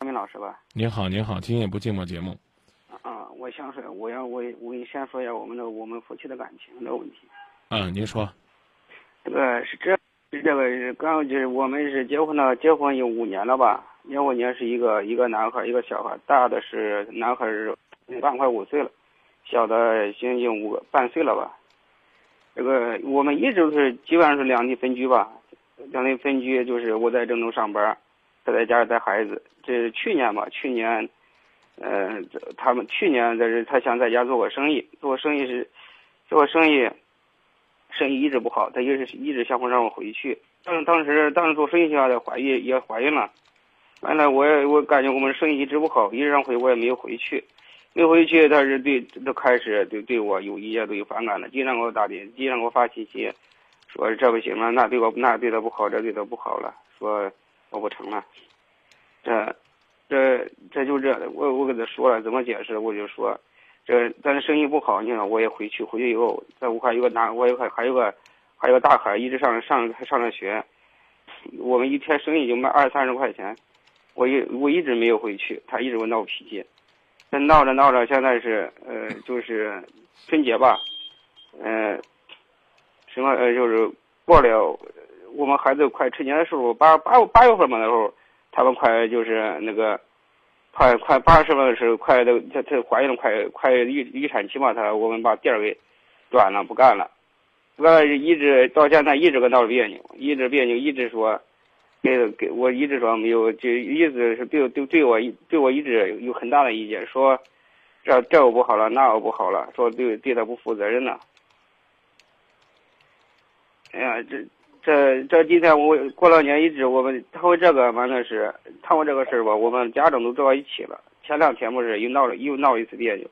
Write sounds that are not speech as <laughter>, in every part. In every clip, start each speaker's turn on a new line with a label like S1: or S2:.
S1: 张明老师吧？
S2: 您好，您好，今夜不寂寞节目。
S1: 啊，我想说，我要我我给你先说一下我们的我们夫妻的感情的问题。
S2: 嗯，您说。
S1: 这个是这是这个是刚就是我们是结婚了，结婚有五年了吧？结婚年是一个一个男孩，一个小孩，大的是男孩是半快五岁了，小的将近五个半岁了吧？这个我们一直都是基本上是两地分居吧，两地分居就是我在郑州上班，他在家里带孩子。这是去年吧？去年，呃，他们去年在这，他想在家做个生意，做生意是做生意，生意一直不好，他一直一直想让我回去。当当时当时做生意下的怀孕也怀孕了，完了我也我感觉我们生意一直不好，一直让回我也没有回去，没回去他是对都开始对对我有意见，都有反感了，经常给我打电，经常给我发信息，说这不行了，那对我那对他不好，这对他不好了，说我不成了。这，这这就这，我我跟他说了怎么解释，我就说，这咱这生意不好，你看我也回去，回去以后在武汉有个男，我有还还有个还有个大孩，一直上上上着学，我们一天生意就卖二三十块钱，我一我一直没有回去，他一直给我闹脾气，这闹着闹着，现在是呃就是春节吧，呃，什么呃就是过了，我们孩子快春节的时候，八八八月份嘛那时候。他们快就是那个，快快八十了的时候，快都他他怀孕了，快快预预产期嘛，他我们把店儿给转了，不干了，完了一直到现在一直跟闹别扭，一直别扭，一直说给给我一直说没有，就意思是对对对我对我一直有很大的意见，说这这我不好了，那我不好了，说对对他不负责任了。哎呀，这。这这几天我过了年一直我们他为这个完了是他问这个事儿吧，我们家长都坐到一起了。前两天不是又闹了又闹一次别扭，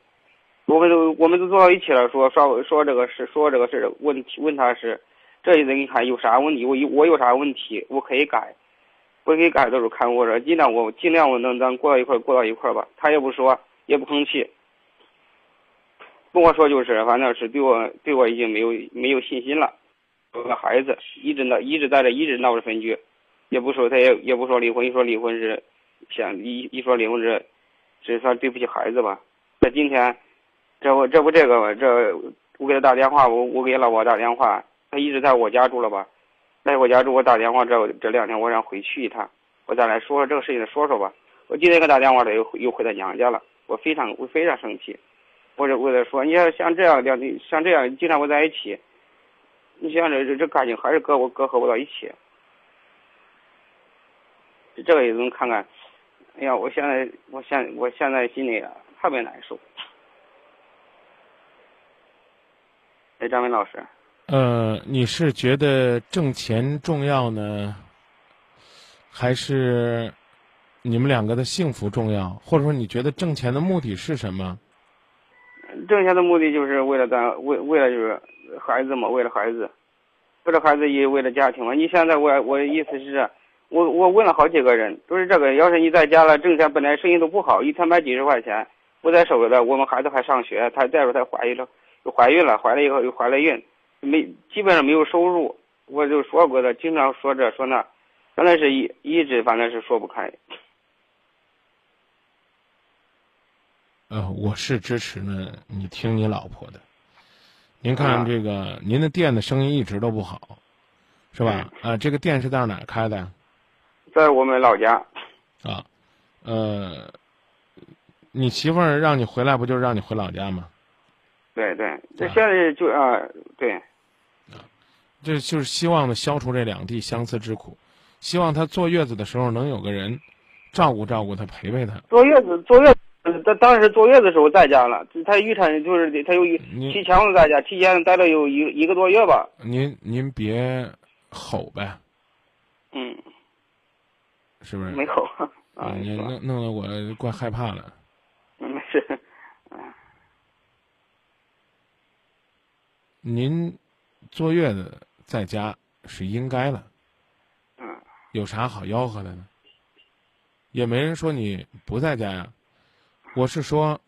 S1: 我们都我们都坐到一起了，说说说这个事，说这个事问题问他是，这意思你看有啥问题，我有我有啥问题我可以改，我可以改的时候看我说尽量我尽量我能咱过到一块过到一块吧。他也不说也不吭气，跟我说就是反正是对我对我已经没有没有信心了。有个孩子，一直闹，一直在这，一直闹着分居，也不说，他也也不说离婚，一说离婚是，想一一说离婚是，是算对不起孩子吧。这今天，这不这不这个，这我给他打电话，我我给老婆打电话，他一直在我家住了吧，在我家住，我打电话这这两天我想回去一趟，我再来说说这个事情，说说吧。我今天给他打电话，他又又回他娘家了，我非常我非常生气，我就我他说，你要像这样两像这样经常不在一起。你想这这这感情还是隔我隔阂不到一起，这个也能看看。哎呀，我现在我现我现在心里特别难受。哎，张伟老师。
S2: 呃，你是觉得挣钱重要呢，还是你们两个的幸福重要？或者说，你觉得挣钱的目的是什么？
S1: 挣钱的目的就是为了咱为为了就是。孩子嘛，为了孩子，为了孩子也为了家庭嘛。你现在我我的意思是，我我问了好几个人，都是这个。要是你在家了，挣钱本来生意都不好，一天卖几十块钱，不在手里的。我们孩子还上学，他再说他怀孕了，怀孕了，怀了以后又怀了孕，没基本上没有收入。我就说过的，经常说这说那，反正是一一直反正是说不开。
S2: 呃，我是支持呢，你听你老婆的。您看这个，您的店的生意一直都不好，是吧？啊，这个店是在哪儿开的？
S1: 在我们老家。
S2: 啊，呃，你媳妇儿让你回来，不就是让你回老家吗？
S1: 对对，这现在就啊，对。
S2: 啊，这就是希望呢，消除这两地相思之苦，希望她坐月子的时候能有个人照顾照顾她，陪陪她。
S1: 坐月子，坐月。他当时坐月子的时候在家了，他预产就是他有提前了在家，提前待了有一一个多月吧。
S2: 您您别吼呗，
S1: 嗯，
S2: 是不是？
S1: 没吼
S2: 啊，你弄弄得我怪害怕了。
S1: 没事，
S2: 您坐月子在家是应该的，
S1: 嗯，
S2: 有啥好吆喝的呢？也没人说你不在家呀。我是说，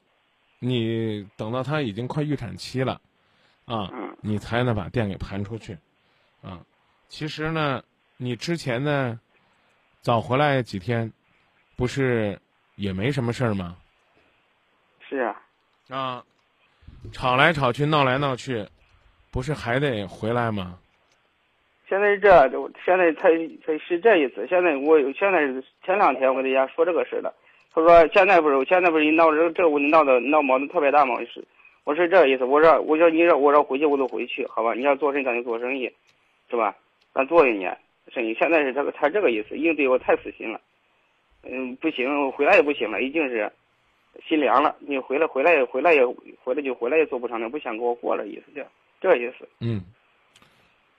S2: 你等到他已经快预产期了，啊，你才能把店给盘出去，啊，其实呢，你之前呢，早回来几天，不是也没什么事儿吗。
S1: 是啊。
S2: 啊，吵来吵去，闹来闹去，不是还得回来吗？
S1: 现在是这，现在他他是这意思。现在我现在前两天我跟人家说这个事了，他说现在不是现在不是闹这这个问题闹的闹矛盾特别大吗？是，我是这个意思。我说我说你说我说回去我就回去，好吧？你要做生意咱就做生意，是吧？咱做一年生意。现在是这个他这个意思，因为对我太死心了。嗯，不行，回来也不行了，已经是心凉了。你回来回来也回来也回来就回来也做不成了，不想跟我过了，意思这这意思。
S2: 嗯。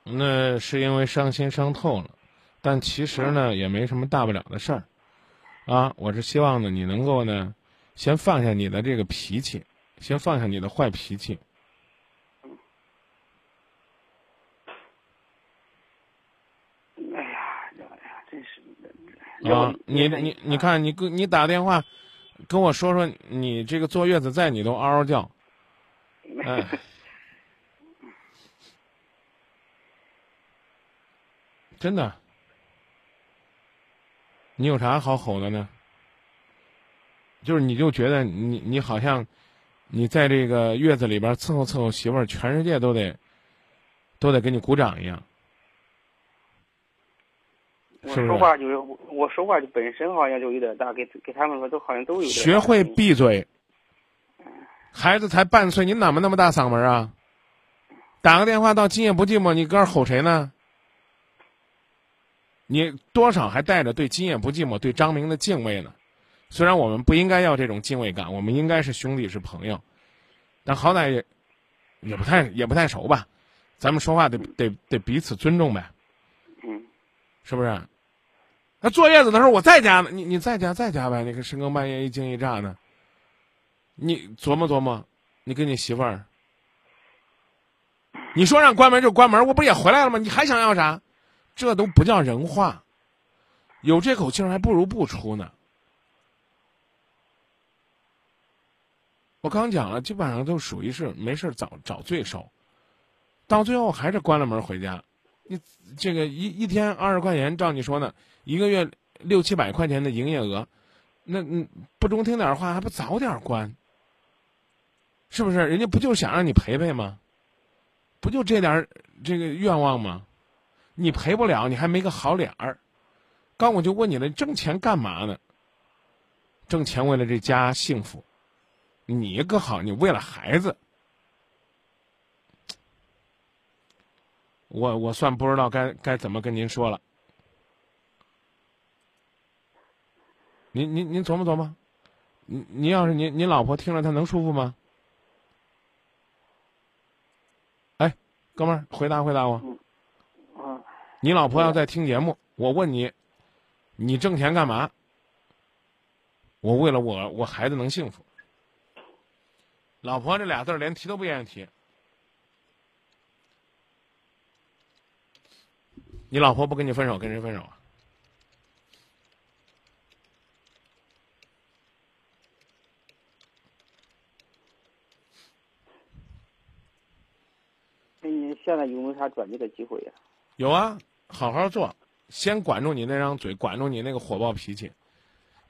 S2: 那是因为伤心伤透了，但其实呢也没什么大不了的事儿，啊，我是希望呢你能够呢，先放下你的这个脾气，先放下你的坏脾气。
S1: 哎呀，哎呀，真是
S2: 啊，你你你看你跟你打电话跟我说说你这个坐月子在你都嗷嗷叫，<laughs> 哎。真的，你有啥好吼的呢？就是你就觉得你你好像，你在这个月子里边伺候伺候媳妇儿，全世界都得都得给你鼓掌一样。
S1: 我说话就是我说话就本身好像就有点大，给给他们说都好像都有点。
S2: 学会闭嘴。孩子才半岁，你哪么那么大嗓门啊？打个电话到今夜不寂寞，你搁这吼谁呢？你多少还带着对今夜不寂寞、对张明的敬畏呢？虽然我们不应该要这种敬畏感，我们应该是兄弟是朋友，但好歹也也不太也不太熟吧，咱们说话得得得彼此尊重呗。
S1: 嗯，
S2: 是不是？那坐月子的时候我在家呢，你你在家在家呗，你个深更半夜一惊一乍的，你琢磨琢磨，你跟你媳妇儿，你说让关门就关门，我不也回来了吗？你还想要啥？这都不叫人话，有这口气儿还不如不出呢。我刚讲了，基本上都属于是没事找找罪受，到最后还是关了门回家。你这个一一天二十块钱，照你说呢，一个月六七百块钱的营业额，那嗯不中听点话，还不早点关？是不是？人家不就想让你赔赔吗？不就这点这个愿望吗？你赔不了，你还没个好脸儿。刚我就问你了，挣钱干嘛呢？挣钱为了这家幸福。你可好，你为了孩子。我我算不知道该该怎么跟您说了。您您您琢磨琢磨，您您要是您您老婆听了，她能舒服吗？哎，哥们儿，回答回答我。你老婆要在听节目，我问你，你挣钱干嘛？我为了我我孩子能幸福。老婆这俩字连提都不愿意提。你老婆不跟你分手，跟谁分手啊？
S1: 那你现在有没有啥转机的机会呀？
S2: 有啊，好好做，先管住你那张嘴，管住你那个火爆脾气，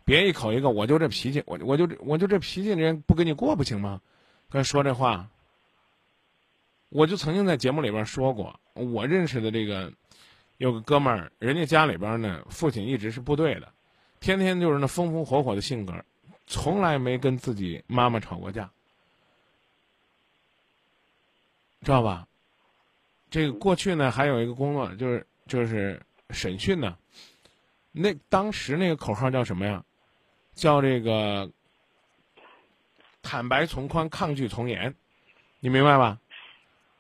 S2: 别一口一个我就这脾气，我我就我就这脾气，人不跟你过不行吗？跟说这话，我就曾经在节目里边说过，我认识的这个有个哥们儿，人家家里边呢，父亲一直是部队的，天天就是那风风火火的性格，从来没跟自己妈妈吵过架，知道吧？这个过去呢，还有一个工作，就是就是审讯呢。那当时那个口号叫什么呀？叫这个坦白从宽，抗拒从严。你明白吧？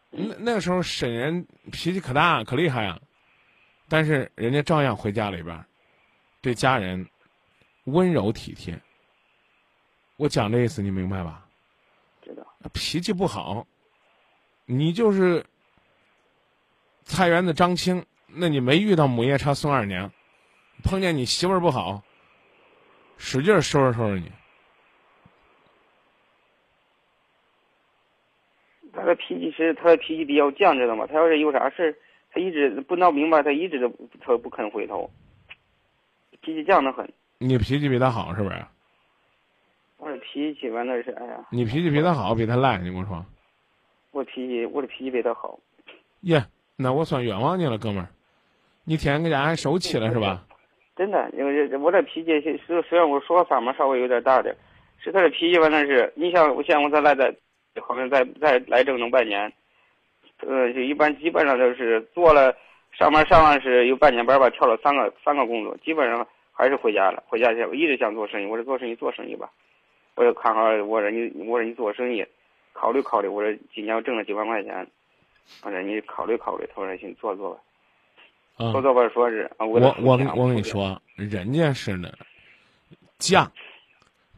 S2: 那那个时候审人脾气可大可厉害啊，但是人家照样回家里边，对家人温柔体贴。我讲这意思你明白吧？
S1: 知道。
S2: 脾气不好，你就是。菜园子张青，那你没遇到母夜叉孙二娘，碰见你媳妇儿不好，使劲收拾收拾你。
S1: 他的脾气是，他的脾气比较犟，知道吗？他要是有啥事儿他一直不闹明白，他一直都他不肯回头，脾气犟得很。
S2: 你脾气比他好是不是？
S1: 我的脾气反正是哎呀。
S2: 你脾气比他好，比他赖，你跟我说。
S1: 我脾气，我的脾气比他好。
S2: 耶，那我算冤枉你了，哥们儿。你天天搁家还受气了是吧？
S1: 真的，因为我这脾气虽虽然我说话方面稍微有点大点，是他的脾气反正是，你像我像我再来在后面再再来郑州半年，呃，就一般基本上都是做了上班上完是有半年班吧，跳了三个三个工作，基本上还是回家了。回家去，我一直想做生意，我说做生意做生意吧，我就看好我说你我说你做生意，考虑考虑，我说今年我挣了几万块钱，我说你考虑考虑，他说行做做吧。
S2: 我
S1: 说是，我
S2: 我我跟你说，人家是呢，犟，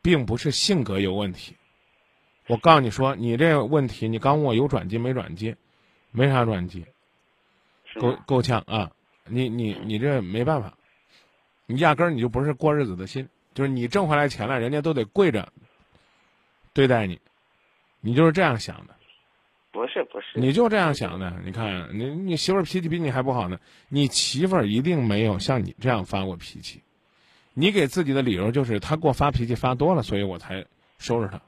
S2: 并不是性格有问题。我告诉你说，你这个问题，你刚问我有转机没转机，没啥转机，够够呛啊！你你你这没办法，你压根儿你就不是过日子的心，就是你挣回来钱了，人家都得跪着对待你，你就是这样想的。
S1: 不是不是，
S2: 你就这样想的？你看，你你媳妇儿脾气比你还不好呢。你媳妇儿一定没有像你这样发过脾气。你给自己的理由就是她给我发脾气发多了，所以我才收拾她，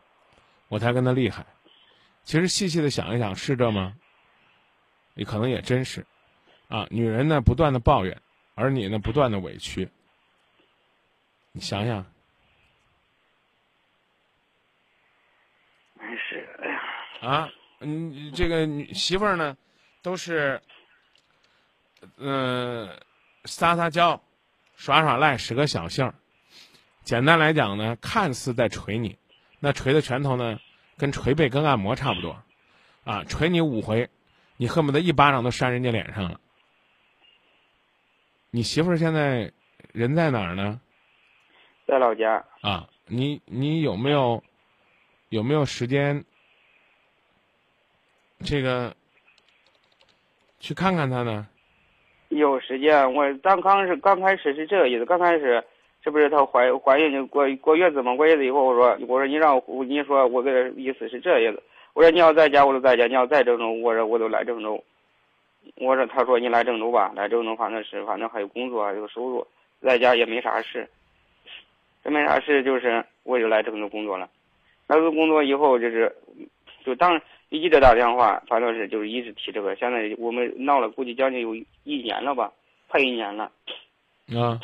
S2: 我才跟她厉害。其实细细的想一想，是这吗？你可能也真是。啊，女人呢不断的抱怨，而你呢不断的委屈。你想想。
S1: 没事，哎呀。
S2: 啊。嗯，这个女媳妇儿呢，都是，嗯，撒撒娇，耍耍赖，使个小性儿。简单来讲呢，看似在捶你，那捶的拳头呢，跟捶背跟按摩差不多，啊，捶你五回，你恨不得一巴掌都扇人家脸上了。你媳妇儿现在人在哪儿呢？
S1: 在老家。
S2: 啊，你你有没有有没有时间？这个去看看他呢？
S1: 有时间，我咱刚是刚开始是这个意思。刚开始，这不是她怀怀孕就过过月子嘛？过月子以后，我说我说你让我你说我给他意思是这意思。我说你要在家我就在家，你要在郑州，我说我都来郑州。我说他说你来郑州吧，来郑州反正是反正还有工作还有收入，在家也没啥事。这没啥事，就是我就来郑州工作了。来州工作以后就是就当。一直打电话，反正是就是一直提这个。现在我们闹了，估计将近有一年了吧，快一年了。
S2: 啊，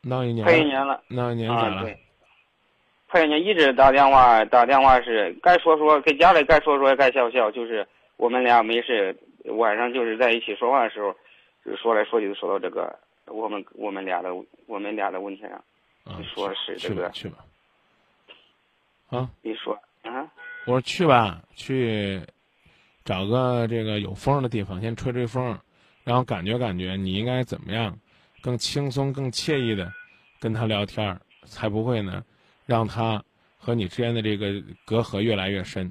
S2: 闹一年，
S1: 快一年了，
S2: 闹一年
S1: 啊，对，快一年一直打电话，打电话是该说说，跟家里该说说，该笑笑，就是我们俩没事，晚上就是在一起说话的时候，就说来说去就说到这个我们我们俩的我们俩的问题上，说是这个
S2: 去吧，啊，
S1: 你说。啊！
S2: 我说去吧，去找个这个有风的地方，先吹吹风，然后感觉感觉你应该怎么样，更轻松、更惬意的跟他聊天，才不会呢，让他和你之间的这个隔阂越来越深。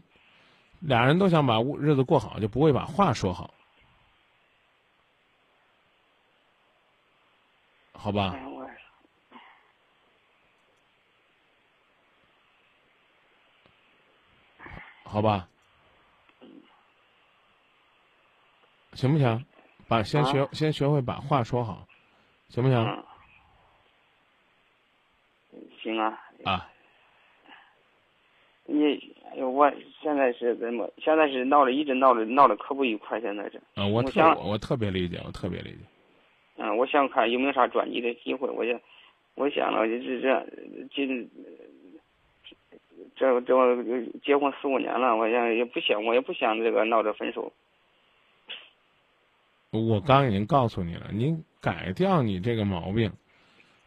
S2: 俩人都想把日子过好，就不会把话说好，好吧？好吧，行不行？把先学先学会把话说好，行不行？
S1: 行啊。
S2: 啊。
S1: 你我现在是怎么？现在是闹的，一直闹的，闹的可不愉快。现在是。
S2: 啊，我特我特别理解，我特别理解。
S1: 嗯，我想看有没有啥转机的机会。我就，我想了，就是这今。这这结婚四五年了，我也也不想，我也不想这个闹着分手。
S2: 我刚已经告诉你了，您改掉你这个毛病，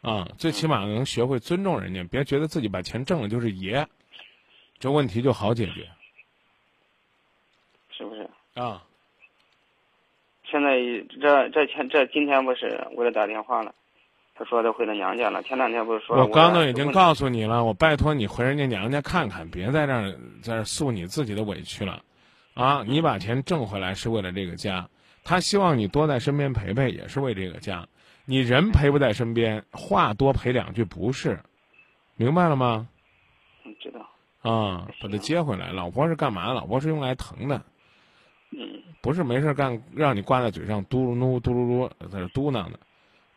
S2: 啊，最起码能学会尊重人家，别觉得自己把钱挣了就是爷，这问题就好解决，
S1: 是不是？
S2: 啊。
S1: 现在这这前这今天不是我给他打电话了。他说他回他娘家了。前两天不是说
S2: 我刚都已经告诉你了，我拜托你回人家娘家看看，别在这儿在这诉你自己的委屈了，啊！你把钱挣回来是为了这个家，他希望你多在身边陪陪，也是为这个家。你人陪不在身边，话多陪两句不是，明白了吗？
S1: 嗯，知道。
S2: 啊，把他接回来。老婆是干嘛？老婆是用来疼的，
S1: 嗯，
S2: 不是没事干，让你挂在嘴上嘟噜噜嘟噜噜在这嘟囔的。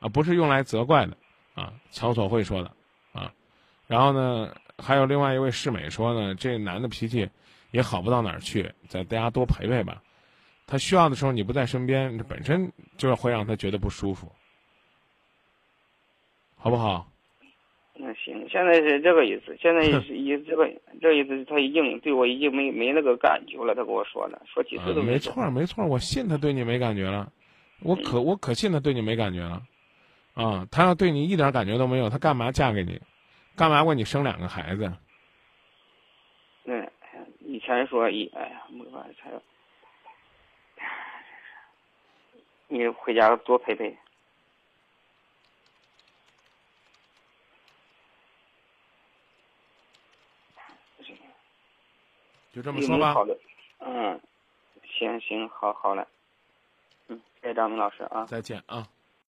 S2: 啊，不是用来责怪的，啊，乔所会说的，啊，然后呢，还有另外一位世美说呢，这男的脾气也好不到哪儿去，在大家多陪陪吧。他需要的时候你不在身边，这本身就会让他觉得不舒服，好不好？
S1: 那行，现在是这个意思，现在 <laughs> 是意这个这意思，他已经对我已经没没那个感觉了。他跟我说的，说几次都
S2: 没错，没错，我信他对你没感觉了，我可我可信他对你没感觉了，啊，他要对你一点感觉都没有，他干嘛嫁给你？干嘛为你生两个孩子？
S1: 嗯，以前说一，哎呀，没办法才。你回家多陪陪。
S2: 就这么说吧。
S1: 好的，嗯，行行，好好嘞。嗯，谢谢张明老师啊。
S2: 再见啊。